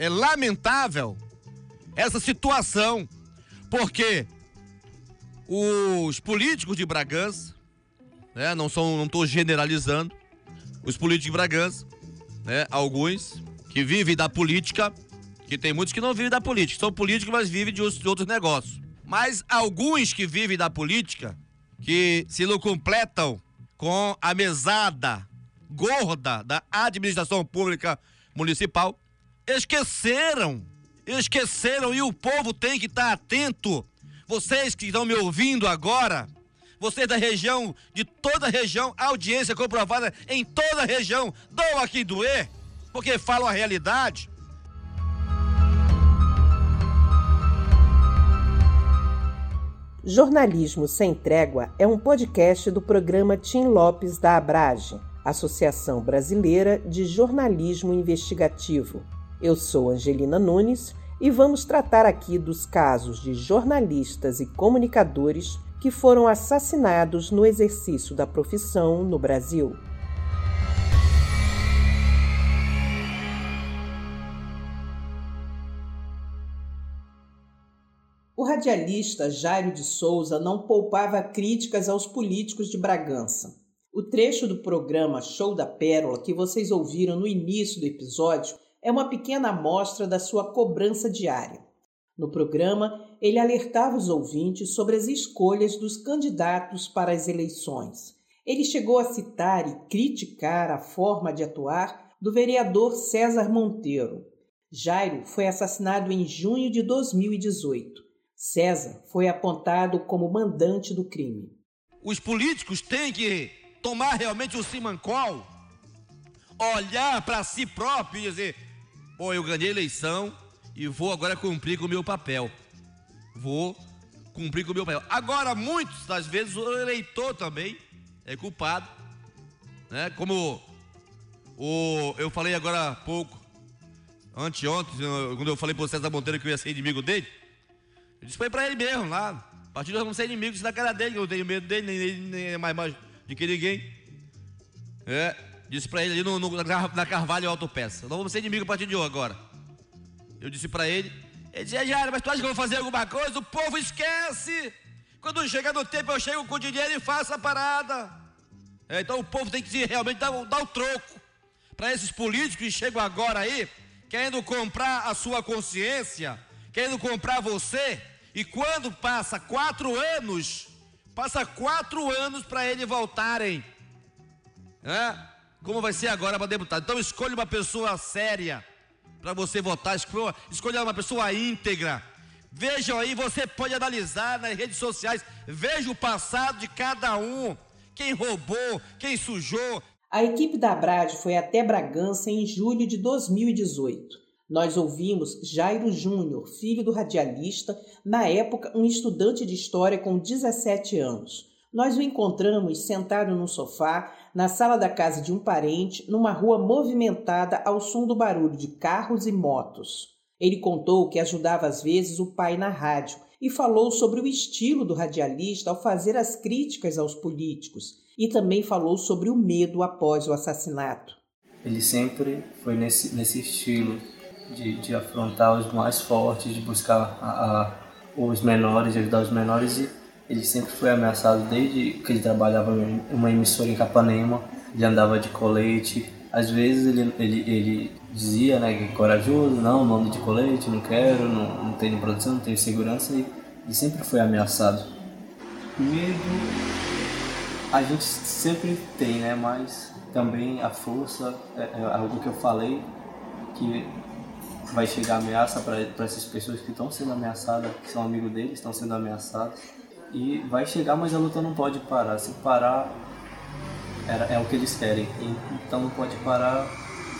é lamentável essa situação, porque os políticos de Bragança, né, não são, não estou generalizando, os políticos de Bragança, né, alguns que vivem da política, que tem muitos que não vivem da política, são políticos, mas vivem de outros negócios. Mas alguns que vivem da política, que se não completam com a mesada gorda da administração pública municipal, esqueceram, esqueceram e o povo tem que estar atento. Vocês que estão me ouvindo agora, vocês da região, de toda a região, audiência comprovada em toda a região, dão aqui doer, porque falam a realidade. Jornalismo Sem Trégua é um podcast do programa Tim Lopes da Abrage, Associação Brasileira de Jornalismo Investigativo. Eu sou Angelina Nunes e vamos tratar aqui dos casos de jornalistas e comunicadores que foram assassinados no exercício da profissão no Brasil. O radialista Jairo de Souza não poupava críticas aos políticos de Bragança. O trecho do programa Show da Pérola que vocês ouviram no início do episódio é uma pequena amostra da sua cobrança diária. No programa, ele alertava os ouvintes sobre as escolhas dos candidatos para as eleições. Ele chegou a citar e criticar a forma de atuar do vereador César Monteiro. Jairo foi assassinado em junho de 2018. César foi apontado como mandante do crime. Os políticos têm que tomar realmente o simancol, olhar para si próprio e dizer: pô, eu ganhei a eleição e vou agora cumprir com o meu papel. Vou cumprir com o meu papel. Agora, muitas das vezes, o eleitor também é culpado, né? Como o, eu falei agora há pouco, anteontem, quando eu falei para o César Monteiro que eu ia ser inimigo dele. Eu disse foi para ele mesmo lá. A partir de nós vamos ser inimigos da cara dele, eu não tenho medo dele, nem, nem, nem é mais, mais de que ninguém. É, disse para ele no, no, na Carvalho Autopeça. Não vamos ser inimigos a partir de hoje agora. Eu disse para ele, ele dizia, Jairo, mas tu acha que eu vou fazer alguma coisa? O povo esquece. Quando chega no tempo, eu chego com dinheiro e faço a parada. É, então o povo tem que realmente dar, dar o troco. Para esses políticos que chegam agora aí, querendo comprar a sua consciência, querendo comprar você, e quando passa quatro anos, passa quatro anos para eles voltarem. Né? Como vai ser agora para deputado? Então escolha uma pessoa séria para você votar, escolha, escolha uma pessoa íntegra. Vejam aí, você pode analisar nas redes sociais, veja o passado de cada um, quem roubou, quem sujou. A equipe da Brad foi até Bragança em julho de 2018. Nós ouvimos Jairo Júnior, filho do radialista, na época um estudante de história com 17 anos. Nós o encontramos sentado num sofá, na sala da casa de um parente, numa rua movimentada ao som do barulho de carros e motos. Ele contou que ajudava às vezes o pai na rádio e falou sobre o estilo do radialista ao fazer as críticas aos políticos e também falou sobre o medo após o assassinato. Ele sempre foi nesse, nesse estilo de, de afrontar os mais fortes, de buscar a, a, os menores, de ajudar os menores. E ele sempre foi ameaçado desde que ele trabalhava em uma emissora em Capanema, ele andava de colete. Às vezes ele, ele, ele dizia né, que é corajoso, não, não ando de colete, não quero, não, não tenho produção, não tenho segurança. E ele sempre foi ameaçado. Medo a gente sempre tem, né? Mas também a força, é, é algo que eu falei, que vai chegar ameaça para essas pessoas que estão sendo ameaçadas, que são amigos deles, estão sendo ameaçados. E vai chegar, mas a luta não pode parar. Se parar, é, é o que eles querem. Então não pode parar.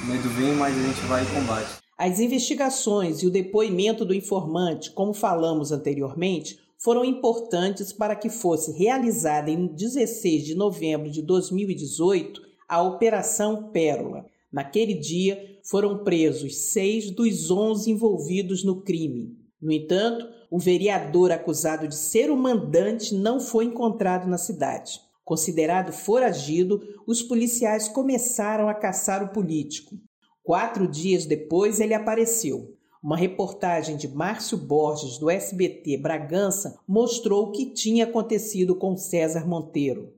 O medo vem, mas a gente vai e combate. As investigações e o depoimento do informante, como falamos anteriormente, foram importantes para que fosse realizada em 16 de novembro de 2018 a Operação Pérola. Naquele dia, foram presos seis dos onze envolvidos no crime. No entanto, o vereador acusado de ser o mandante não foi encontrado na cidade. Considerado foragido, os policiais começaram a caçar o político. Quatro dias depois, ele apareceu. Uma reportagem de Márcio Borges, do SBT Bragança, mostrou o que tinha acontecido com César Monteiro.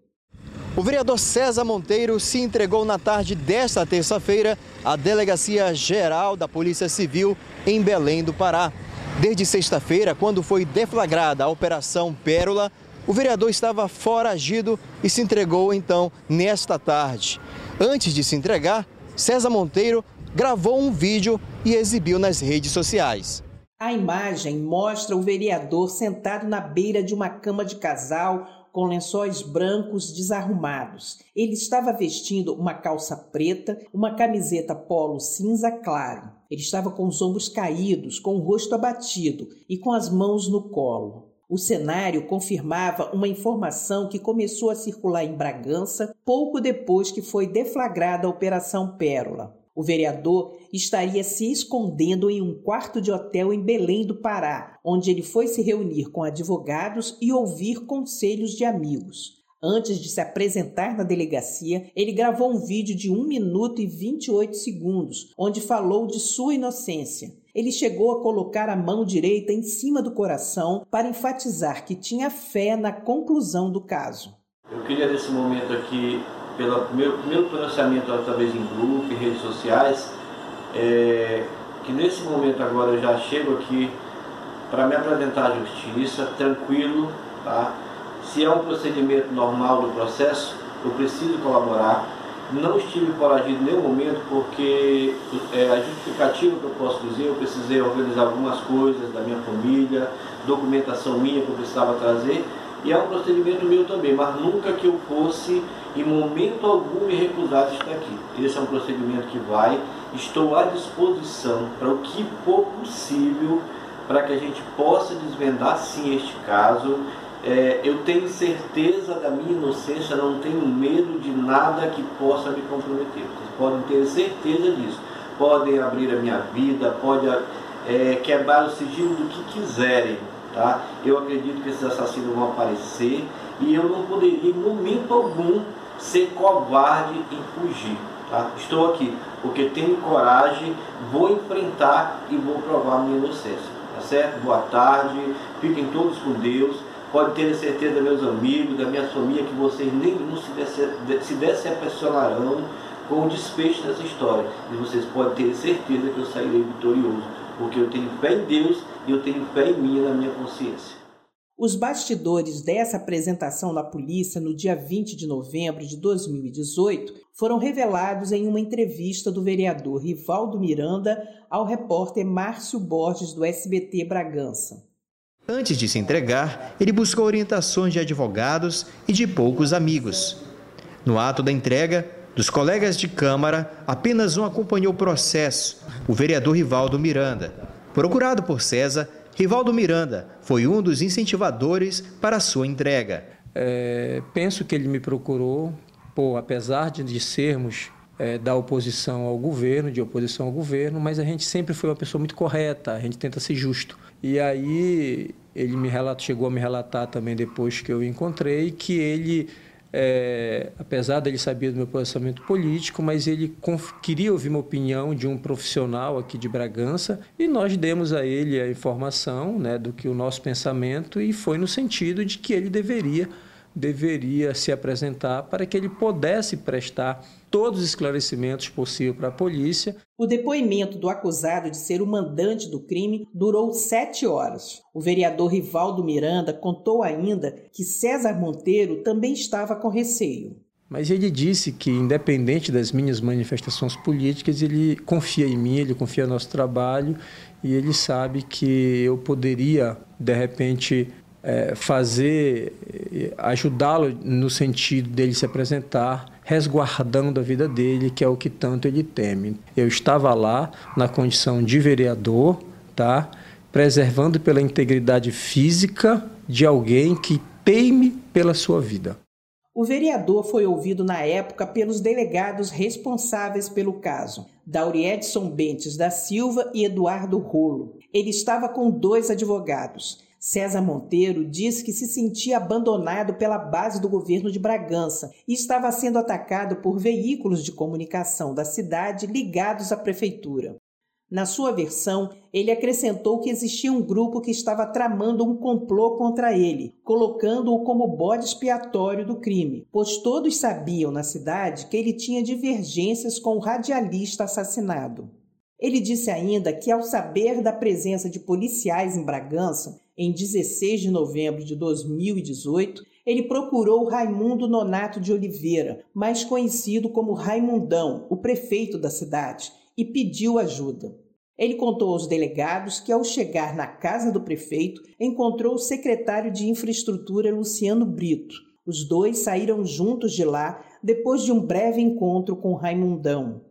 O vereador César Monteiro se entregou na tarde desta terça-feira à Delegacia Geral da Polícia Civil em Belém do Pará. Desde sexta-feira, quando foi deflagrada a Operação Pérola, o vereador estava foragido e se entregou então nesta tarde. Antes de se entregar, César Monteiro gravou um vídeo e exibiu nas redes sociais. A imagem mostra o vereador sentado na beira de uma cama de casal com lençóis brancos desarrumados. Ele estava vestindo uma calça preta, uma camiseta polo cinza claro. Ele estava com os ombros caídos, com o rosto abatido e com as mãos no colo. O cenário confirmava uma informação que começou a circular em Bragança pouco depois que foi deflagrada a Operação Pérola. O vereador estaria se escondendo em um quarto de hotel em Belém do Pará, onde ele foi se reunir com advogados e ouvir conselhos de amigos. Antes de se apresentar na delegacia, ele gravou um vídeo de 1 minuto e 28 segundos, onde falou de sua inocência. Ele chegou a colocar a mão direita em cima do coração para enfatizar que tinha fé na conclusão do caso. Eu queria, nesse momento aqui, pelo meu primeiro pronunciamento através em grupo e redes sociais, é, que nesse momento agora eu já chego aqui para me apresentar à justiça, tranquilo, tá? Se é um procedimento normal do processo, eu preciso colaborar. Não estive foragido em nenhum momento porque é, a justificativa que eu posso dizer, eu precisei organizar algumas coisas da minha família, documentação minha que eu precisava trazer, e é um procedimento meu também, mas nunca que eu fosse em momento algum me recusar de estar aqui. Esse é um procedimento que vai, estou à disposição para o que for possível para que a gente possa desvendar sim este caso. É, eu tenho certeza da minha inocência, não tenho medo de nada que possa me comprometer. Vocês podem ter certeza disso. Podem abrir a minha vida, podem é, quebrar o sigilo do que quiserem. Tá? Eu acredito que esses assassinos vão aparecer e eu não poderia, em momento algum, ser covarde em fugir. Tá? Estou aqui porque tenho coragem, vou enfrentar e vou provar minha inocência. Tá certo? Boa tarde, fiquem todos com Deus. Pode ter certeza, meus amigos, da minha família, que vocês nenhum se, se decepcionarão com o desfecho dessa história. E vocês podem ter certeza que eu sairei vitorioso, porque eu tenho fé em Deus e eu tenho fé em mim na minha consciência. Os bastidores dessa apresentação na polícia no dia 20 de novembro de 2018 foram revelados em uma entrevista do vereador Rivaldo Miranda ao repórter Márcio Borges do SBT Bragança. Antes de se entregar, ele buscou orientações de advogados e de poucos amigos. No ato da entrega, dos colegas de Câmara, apenas um acompanhou o processo, o vereador Rivaldo Miranda. Procurado por César, Rivaldo Miranda foi um dos incentivadores para a sua entrega. É, penso que ele me procurou, pô, apesar de, sermos é, da oposição ao governo, de oposição ao governo, mas a gente sempre foi uma pessoa muito correta, a gente tenta ser justo. E aí ele me relatou, chegou a me relatar também depois que eu encontrei que ele é, apesar dele saber do meu posicionamento político, mas ele queria ouvir uma opinião de um profissional aqui de Bragança e nós demos a ele a informação né, do que o nosso pensamento e foi no sentido de que ele deveria deveria se apresentar para que ele pudesse prestar todos os esclarecimentos possíveis para a polícia. O depoimento do acusado de ser o mandante do crime durou sete horas. O vereador Rivaldo Miranda contou ainda que César Monteiro também estava com receio. Mas ele disse que, independente das minhas manifestações políticas, ele confia em mim, ele confia no nosso trabalho e ele sabe que eu poderia, de repente, é, fazer, ajudá-lo no sentido dele se apresentar, resguardando a vida dele, que é o que tanto ele teme. Eu estava lá na condição de vereador, tá? preservando pela integridade física de alguém que teme pela sua vida. O vereador foi ouvido na época pelos delegados responsáveis pelo caso, Dauriedson Bentes da Silva e Eduardo Rolo. Ele estava com dois advogados, César Monteiro disse que se sentia abandonado pela base do governo de Bragança e estava sendo atacado por veículos de comunicação da cidade ligados à prefeitura. Na sua versão, ele acrescentou que existia um grupo que estava tramando um complô contra ele, colocando-o como bode expiatório do crime, pois todos sabiam na cidade que ele tinha divergências com o radialista assassinado. Ele disse ainda que, ao saber da presença de policiais em Bragança, em 16 de novembro de 2018, ele procurou Raimundo Nonato de Oliveira, mais conhecido como Raimundão, o prefeito da cidade, e pediu ajuda. Ele contou aos delegados que, ao chegar na casa do prefeito, encontrou o secretário de Infraestrutura Luciano Brito. Os dois saíram juntos de lá depois de um breve encontro com Raimundão.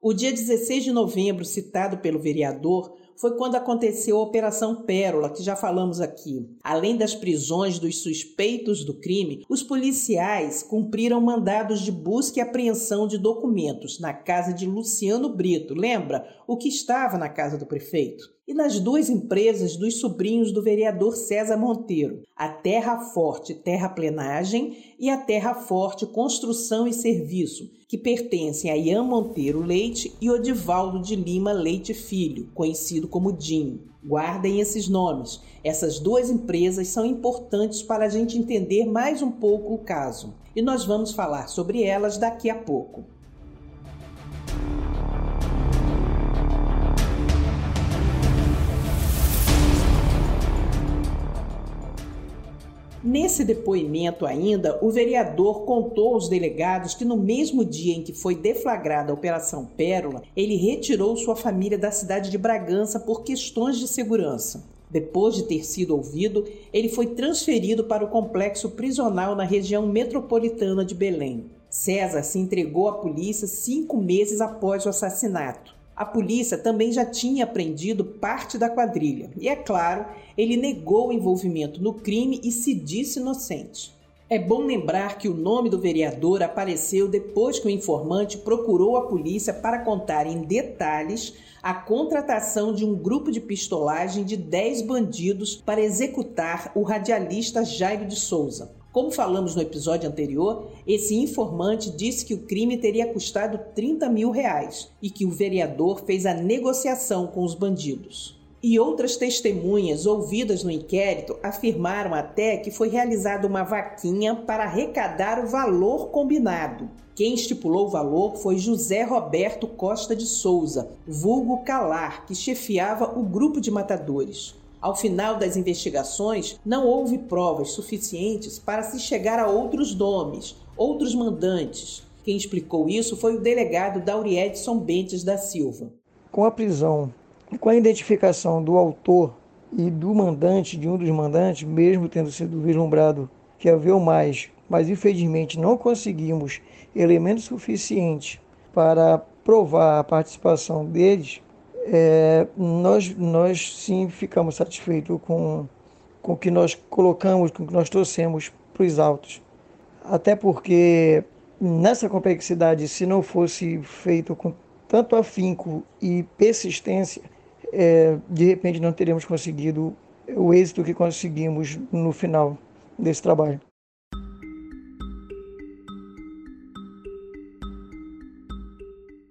O dia 16 de novembro, citado pelo vereador, foi quando aconteceu a Operação Pérola, que já falamos aqui. Além das prisões dos suspeitos do crime, os policiais cumpriram mandados de busca e apreensão de documentos na casa de Luciano Brito. Lembra o que estava na casa do prefeito? E nas duas empresas dos sobrinhos do vereador César Monteiro, a Terra Forte Terraplenagem e a Terra Forte Construção e Serviço, que pertencem a Ian Monteiro Leite e Odivaldo de Lima Leite Filho, conhecido como Dinho. Guardem esses nomes. Essas duas empresas são importantes para a gente entender mais um pouco o caso. E nós vamos falar sobre elas daqui a pouco. Nesse depoimento ainda, o vereador contou aos delegados que no mesmo dia em que foi deflagrada a Operação Pérola, ele retirou sua família da cidade de Bragança por questões de segurança. Depois de ter sido ouvido, ele foi transferido para o complexo prisional na região metropolitana de Belém. César se entregou à polícia cinco meses após o assassinato. A polícia também já tinha prendido parte da quadrilha e, é claro, ele negou o envolvimento no crime e se disse inocente. É bom lembrar que o nome do vereador apareceu depois que o informante procurou a polícia para contar em detalhes a contratação de um grupo de pistolagem de 10 bandidos para executar o radialista Jairo de Souza. Como falamos no episódio anterior, esse informante disse que o crime teria custado 30 mil reais e que o vereador fez a negociação com os bandidos. E outras testemunhas ouvidas no inquérito afirmaram até que foi realizada uma vaquinha para arrecadar o valor combinado. Quem estipulou o valor foi José Roberto Costa de Souza, vulgo Calar, que chefiava o grupo de matadores. Ao final das investigações, não houve provas suficientes para se chegar a outros nomes, outros mandantes. Quem explicou isso foi o delegado Dauriedson Bentes da Silva. Com a prisão e com a identificação do autor e do mandante, de um dos mandantes, mesmo tendo sido vislumbrado que havia mais, mas infelizmente não conseguimos elementos suficientes para provar a participação deles, é, nós, nós sim ficamos satisfeitos com, com o que nós colocamos, com o que nós trouxemos para os autos. Até porque nessa complexidade, se não fosse feito com tanto afinco e persistência, é, de repente não teríamos conseguido o êxito que conseguimos no final desse trabalho.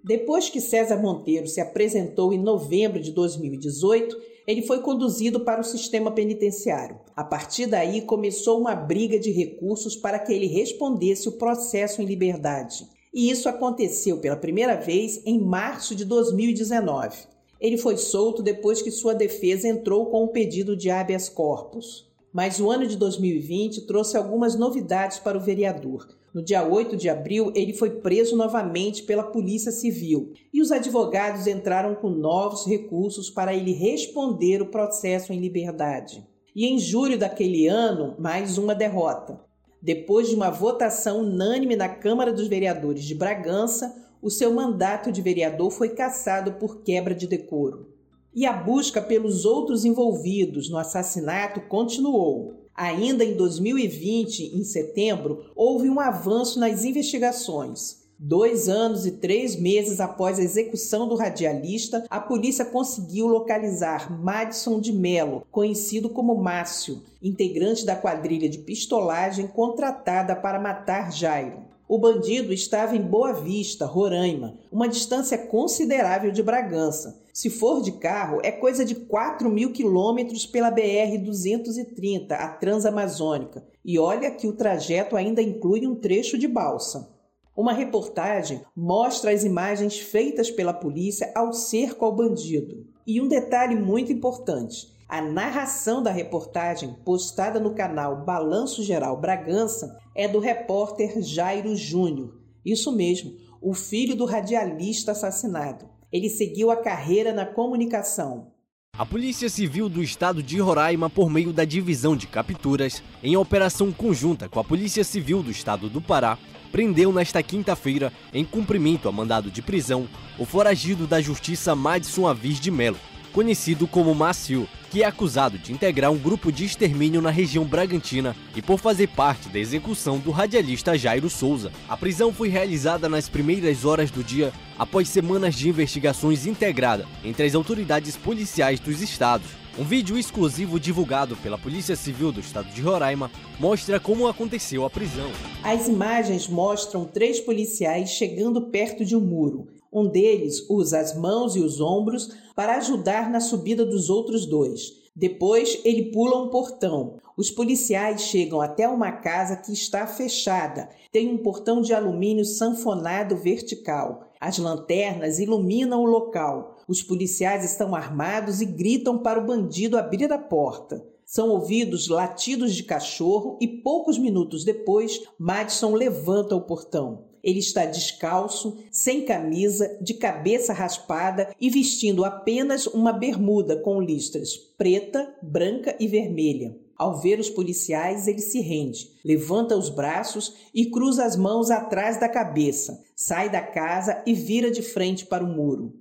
Depois que César Monteiro se apresentou em novembro de 2018, ele foi conduzido para o sistema penitenciário. A partir daí começou uma briga de recursos para que ele respondesse o processo em liberdade. E isso aconteceu pela primeira vez em março de 2019. Ele foi solto depois que sua defesa entrou com um pedido de habeas corpus. Mas o ano de 2020 trouxe algumas novidades para o vereador. No dia 8 de abril, ele foi preso novamente pela Polícia Civil e os advogados entraram com novos recursos para ele responder o processo em liberdade. E em julho daquele ano, mais uma derrota. Depois de uma votação unânime na Câmara dos Vereadores de Bragança, o seu mandato de vereador foi cassado por quebra de decoro. E a busca pelos outros envolvidos no assassinato continuou. Ainda em 2020, em setembro, houve um avanço nas investigações. Dois anos e três meses após a execução do radialista, a polícia conseguiu localizar Madison de Mello, conhecido como Márcio, integrante da quadrilha de pistolagem contratada para matar Jairo. O bandido estava em Boa Vista, Roraima, uma distância considerável de Bragança. Se for de carro, é coisa de 4 mil quilômetros pela BR-230, a Transamazônica. E olha que o trajeto ainda inclui um trecho de balsa. Uma reportagem mostra as imagens feitas pela polícia ao cerco ao bandido. E um detalhe muito importante: a narração da reportagem, postada no canal Balanço Geral Bragança, é do repórter Jairo Júnior. Isso mesmo, o filho do radialista assassinado. Ele seguiu a carreira na comunicação. A Polícia Civil do Estado de Roraima, por meio da Divisão de Capturas, em operação conjunta com a Polícia Civil do Estado do Pará, prendeu nesta quinta-feira, em cumprimento a mandado de prisão, o foragido da Justiça Madison Avis de Melo, conhecido como Macio, que é acusado de integrar um grupo de extermínio na região Bragantina e por fazer parte da execução do radialista Jairo Souza. A prisão foi realizada nas primeiras horas do dia, após semanas de investigações integrada entre as autoridades policiais dos estados. Um vídeo exclusivo divulgado pela Polícia Civil do Estado de Roraima mostra como aconteceu a prisão. As imagens mostram três policiais chegando perto de um muro. Um deles usa as mãos e os ombros para ajudar na subida dos outros dois. Depois, ele pula um portão. Os policiais chegam até uma casa que está fechada. Tem um portão de alumínio sanfonado vertical. As lanternas iluminam o local. Os policiais estão armados e gritam para o bandido abrir a porta. São ouvidos latidos de cachorro e poucos minutos depois, Madison levanta o portão. Ele está descalço, sem camisa, de cabeça raspada e vestindo apenas uma bermuda com listras preta, branca e vermelha. Ao ver os policiais, ele se rende, levanta os braços e cruza as mãos atrás da cabeça, sai da casa e vira de frente para o muro.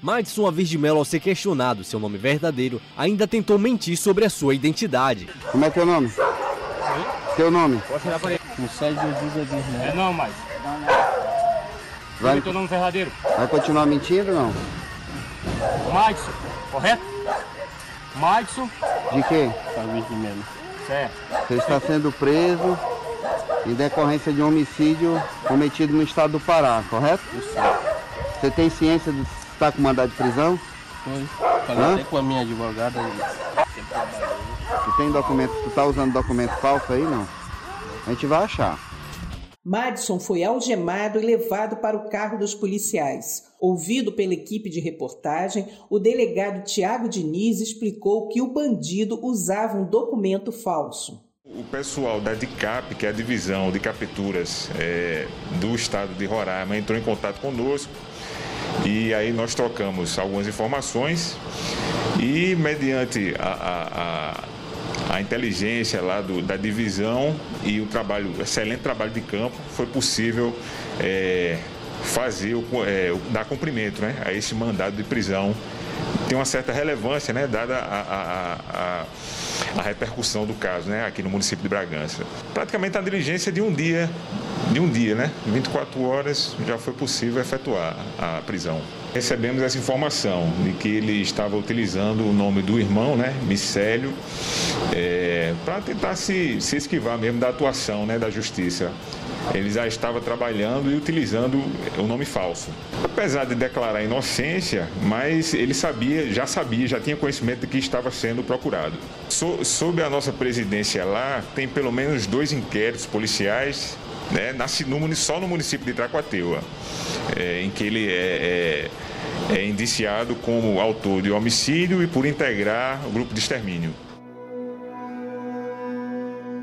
Madison Avis de Mello, ao ser questionado seu nome verdadeiro, ainda tentou mentir sobre a sua identidade. Como é teu nome? Oi? Teu nome? Posso olhar para ele? O Sérgio de É não, mais. Vai, teu nome verdadeiro? vai continuar mentindo ou não? Madison, correto? Madison. De quê? Avis de. Certo. Você está sendo preso em decorrência de um homicídio cometido no estado do Pará, correto? Isso. Você tem ciência de estar com mandado de prisão? Foi. Falei até com a minha advogada. Tu tem documento, tu tá usando documento falso aí, não? A gente vai achar. Madison foi algemado e levado para o carro dos policiais. Ouvido pela equipe de reportagem, o delegado Tiago Diniz explicou que o bandido usava um documento falso. O pessoal da DICAP, que é a divisão de capturas é, do estado de Roraima, entrou em contato conosco e aí nós trocamos algumas informações e mediante a, a, a, a inteligência lá do, da divisão e o trabalho, excelente trabalho de campo, foi possível é, fazer, o, é, dar cumprimento né, a esse mandado de prisão. Tem uma certa relevância, né, dada a, a, a, a repercussão do caso né, aqui no município de Bragança. Praticamente a diligência de um dia, de um dia, né? 24 horas já foi possível efetuar a prisão. Recebemos essa informação de que ele estava utilizando o nome do irmão, né, Micélio, é, para tentar se, se esquivar mesmo da atuação né, da justiça. Ele já estava trabalhando e utilizando o nome falso. Apesar de declarar inocência, mas ele sabia, já sabia, já tinha conhecimento de que estava sendo procurado. So, sob a nossa presidência lá, tem pelo menos dois inquéritos policiais né, na, no, só no município de Tracuateua, é, em que ele é, é, é indiciado como autor de homicídio e por integrar o grupo de extermínio.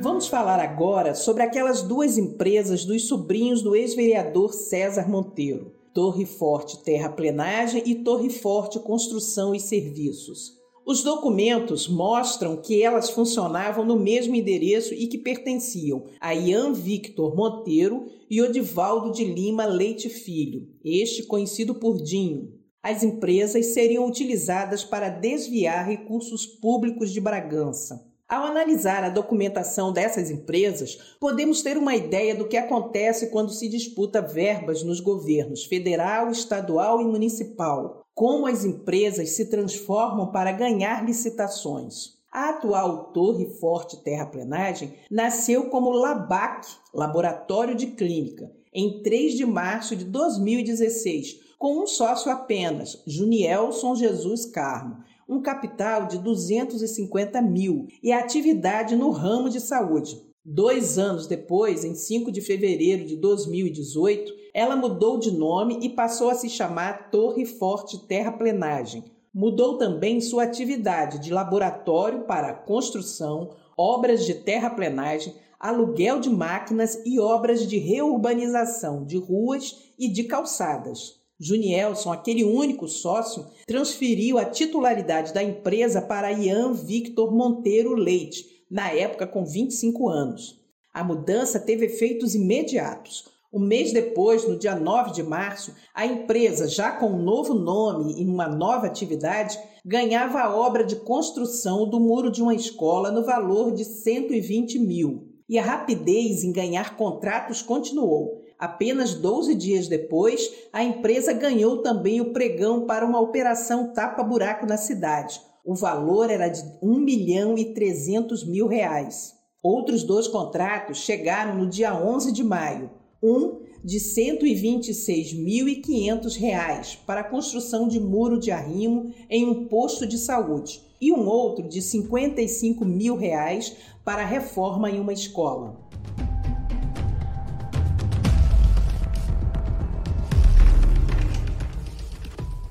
Vamos falar agora sobre aquelas duas empresas dos sobrinhos do ex-vereador César Monteiro, Torre Forte Terraplenagem e Torre Forte Construção e Serviços. Os documentos mostram que elas funcionavam no mesmo endereço e que pertenciam a Ian Victor Monteiro e Odivaldo de Lima Leite Filho, este conhecido por Dinho. As empresas seriam utilizadas para desviar recursos públicos de Bragança. Ao analisar a documentação dessas empresas, podemos ter uma ideia do que acontece quando se disputa verbas nos governos federal, estadual e municipal. Como as empresas se transformam para ganhar licitações. A atual Torre Forte Terraplenagem nasceu como LABAC, Laboratório de Clínica, em 3 de março de 2016, com um sócio apenas, Junielson Jesus Carmo, um capital de 250 mil e atividade no ramo de saúde. Dois anos depois, em 5 de fevereiro de 2018, ela mudou de nome e passou a se chamar Torre Forte Terraplenagem. Mudou também sua atividade de laboratório para construção, obras de terraplenagem, aluguel de máquinas e obras de reurbanização de ruas e de calçadas. Junielson, aquele único sócio, transferiu a titularidade da empresa para Ian Victor Monteiro Leite, na época com 25 anos. A mudança teve efeitos imediatos. Um mês depois, no dia 9 de março, a empresa, já com um novo nome e uma nova atividade, ganhava a obra de construção do muro de uma escola no valor de 120 mil. E a rapidez em ganhar contratos continuou. Apenas 12 dias depois, a empresa ganhou também o pregão para uma operação tapa-buraco na cidade. O valor era de 1 milhão e 300 mil reais. Outros dois contratos chegaram no dia 11 de maio. Um de 126.500 reais para a construção de muro de arrimo em um posto de saúde e um outro de 55 mil reais para a reforma em uma escola.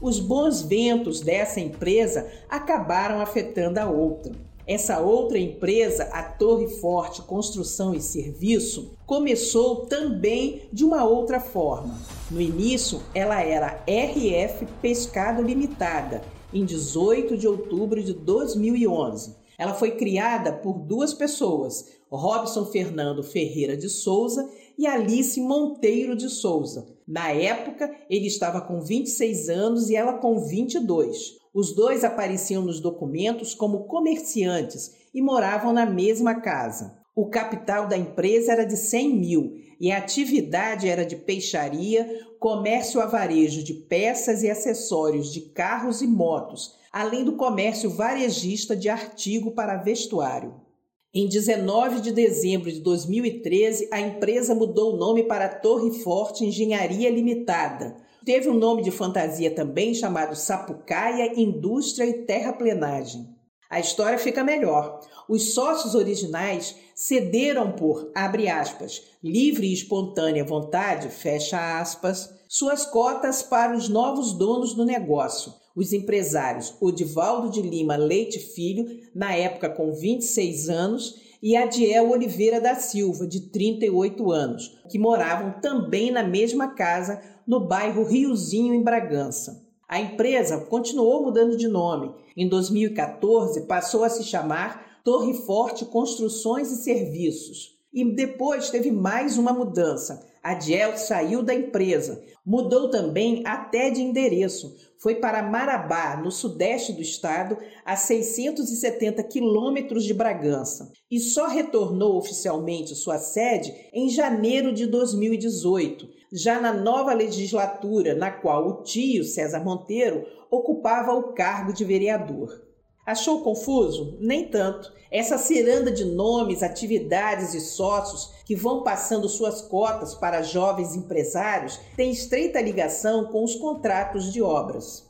os bons ventos dessa empresa acabaram afetando a outra. Essa outra empresa, a Torre Forte Construção e Serviço, começou também de uma outra forma. No início, ela era RF Pescado Limitada, em 18 de outubro de 2011. Ela foi criada por duas pessoas, Robson Fernando Ferreira de Souza e Alice Monteiro de Souza. Na época, ele estava com 26 anos e ela com 22. Os dois apareciam nos documentos como comerciantes e moravam na mesma casa. O capital da empresa era de 100 mil e a atividade era de peixaria, comércio a varejo de peças e acessórios de carros e motos, além do comércio varejista de artigo para vestuário. Em 19 de dezembro de 2013, a empresa mudou o nome para Torre Forte Engenharia Limitada. Teve um nome de fantasia também chamado Sapucaia Indústria e Terraplenagem. A história fica melhor. Os sócios originais cederam por, abre aspas, livre e espontânea vontade, fecha aspas, suas cotas para os novos donos do negócio, os empresários Odivaldo de Lima Leite Filho, na época com 26 anos, e Adiel Oliveira da Silva, de 38 anos, que moravam também na mesma casa no bairro Riozinho, em Bragança. A empresa continuou mudando de nome. Em 2014, passou a se chamar Torre Forte Construções e Serviços. E depois teve mais uma mudança. A Diel saiu da empresa, mudou também até de endereço, foi para Marabá, no sudeste do estado, a 670 quilômetros de Bragança, e só retornou oficialmente sua sede em janeiro de 2018, já na nova legislatura, na qual o tio César Monteiro ocupava o cargo de vereador. Achou confuso? Nem tanto. Essa ciranda de nomes, atividades e sócios que vão passando suas cotas para jovens empresários tem estreita ligação com os contratos de obras.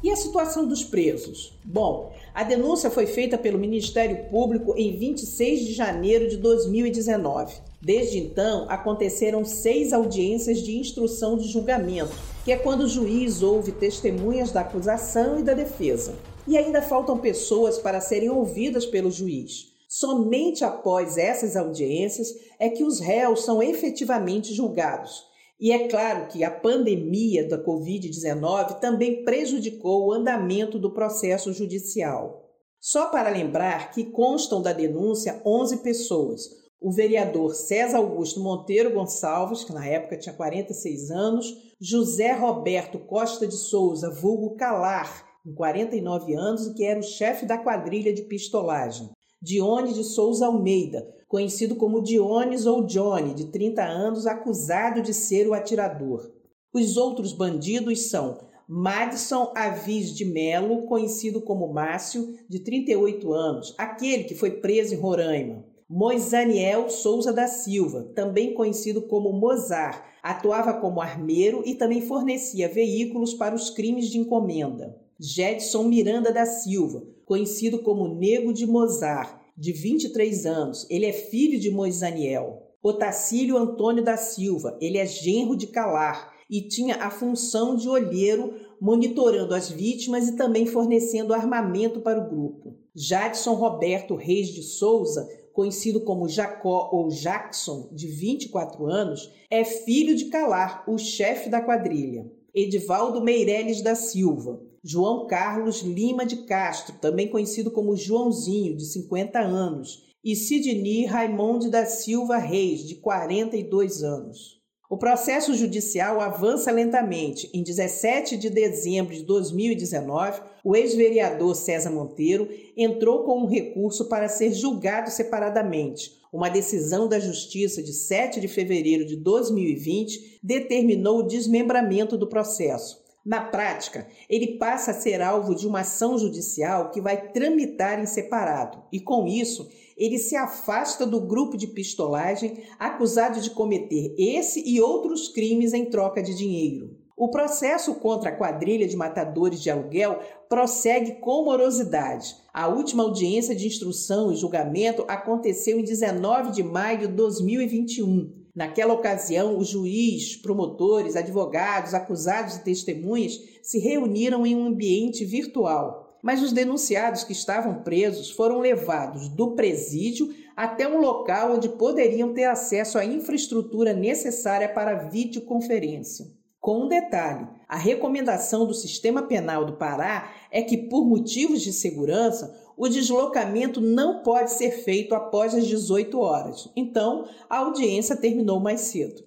E a situação dos presos? Bom, a denúncia foi feita pelo Ministério Público em 26 de janeiro de 2019. Desde então, aconteceram seis audiências de instrução de julgamento, que é quando o juiz ouve testemunhas da acusação e da defesa. E ainda faltam pessoas para serem ouvidas pelo juiz. Somente após essas audiências é que os réus são efetivamente julgados. E é claro que a pandemia da Covid-19 também prejudicou o andamento do processo judicial. Só para lembrar que constam da denúncia 11 pessoas, o vereador César Augusto Monteiro Gonçalves, que na época tinha 46 anos, José Roberto Costa de Souza, vulgo Calar, com 49 anos e que era o chefe da quadrilha de pistolagem. Dione de Souza Almeida, conhecido como Diones ou Johnny, de 30 anos, acusado de ser o atirador. Os outros bandidos são Madison Avis de Melo, conhecido como Márcio, de 38 anos, aquele que foi preso em Roraima. Moisaniel Souza da Silva, também conhecido como Mozart, atuava como armeiro e também fornecia veículos para os crimes de encomenda. Jedson Miranda da Silva, conhecido como Nego de Mozart, de 23 anos, ele é filho de Moisaniel. Otacílio Antônio da Silva, ele é genro de Calar e tinha a função de olheiro, monitorando as vítimas e também fornecendo armamento para o grupo. Jadson Roberto Reis de Souza, conhecido como Jacó ou Jackson, de 24 anos, é filho de Calar, o chefe da quadrilha. Edivaldo Meireles da Silva, João Carlos Lima de Castro, também conhecido como Joãozinho, de 50 anos, e Sidney Raimonde da Silva Reis, de 42 anos. O processo judicial avança lentamente. Em 17 de dezembro de 2019, o ex-vereador César Monteiro entrou com um recurso para ser julgado separadamente. Uma decisão da Justiça de 7 de fevereiro de 2020 determinou o desmembramento do processo. Na prática, ele passa a ser alvo de uma ação judicial que vai tramitar em separado, e com isso, ele se afasta do grupo de pistolagem acusado de cometer esse e outros crimes em troca de dinheiro. O processo contra a quadrilha de matadores de aluguel prossegue com morosidade. A última audiência de instrução e julgamento aconteceu em 19 de maio de 2021. Naquela ocasião, o juiz, promotores, advogados, acusados e testemunhas se reuniram em um ambiente virtual. Mas os denunciados que estavam presos foram levados do presídio até um local onde poderiam ter acesso à infraestrutura necessária para videoconferência. Com um detalhe: a recomendação do sistema penal do Pará é que, por motivos de segurança, o deslocamento não pode ser feito após as 18 horas. Então, a audiência terminou mais cedo.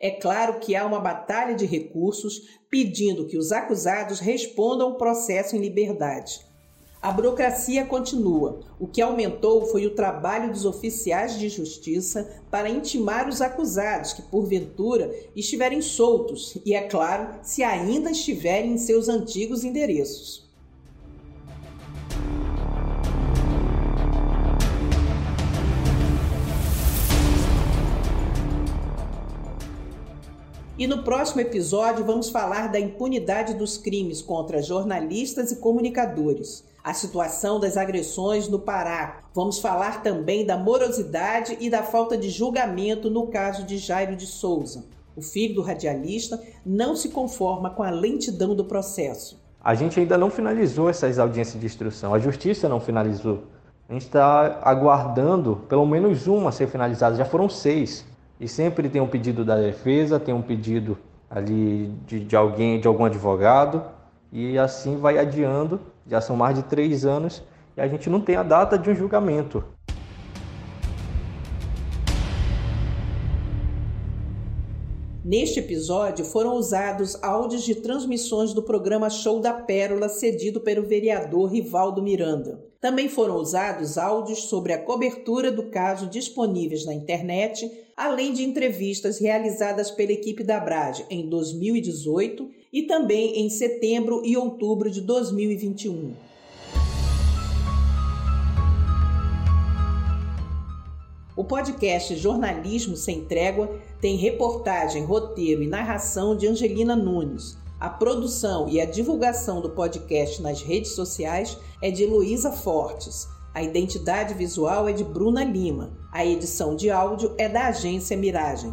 É claro que há uma batalha de recursos pedindo que os acusados respondam o processo em liberdade. A burocracia continua. O que aumentou foi o trabalho dos oficiais de justiça para intimar os acusados que, porventura, estiverem soltos e, é claro, se ainda estiverem em seus antigos endereços. E no próximo episódio vamos falar da impunidade dos crimes contra jornalistas e comunicadores, a situação das agressões no Pará. Vamos falar também da morosidade e da falta de julgamento no caso de Jairo de Souza. O filho do radialista não se conforma com a lentidão do processo. A gente ainda não finalizou essas audiências de instrução, a justiça não finalizou. A gente está aguardando pelo menos uma ser finalizada, já foram seis. E sempre tem um pedido da defesa, tem um pedido ali de, de alguém, de algum advogado, e assim vai adiando. Já são mais de três anos e a gente não tem a data de um julgamento. Neste episódio foram usados áudios de transmissões do programa Show da Pérola, cedido pelo vereador Rivaldo Miranda. Também foram usados áudios sobre a cobertura do caso disponíveis na internet, além de entrevistas realizadas pela equipe da Brad em 2018 e também em setembro e outubro de 2021. O podcast Jornalismo Sem Trégua tem reportagem, roteiro e narração de Angelina Nunes. A produção e a divulgação do podcast nas redes sociais é de Luísa Fortes. A identidade visual é de Bruna Lima. A edição de áudio é da agência Miragem.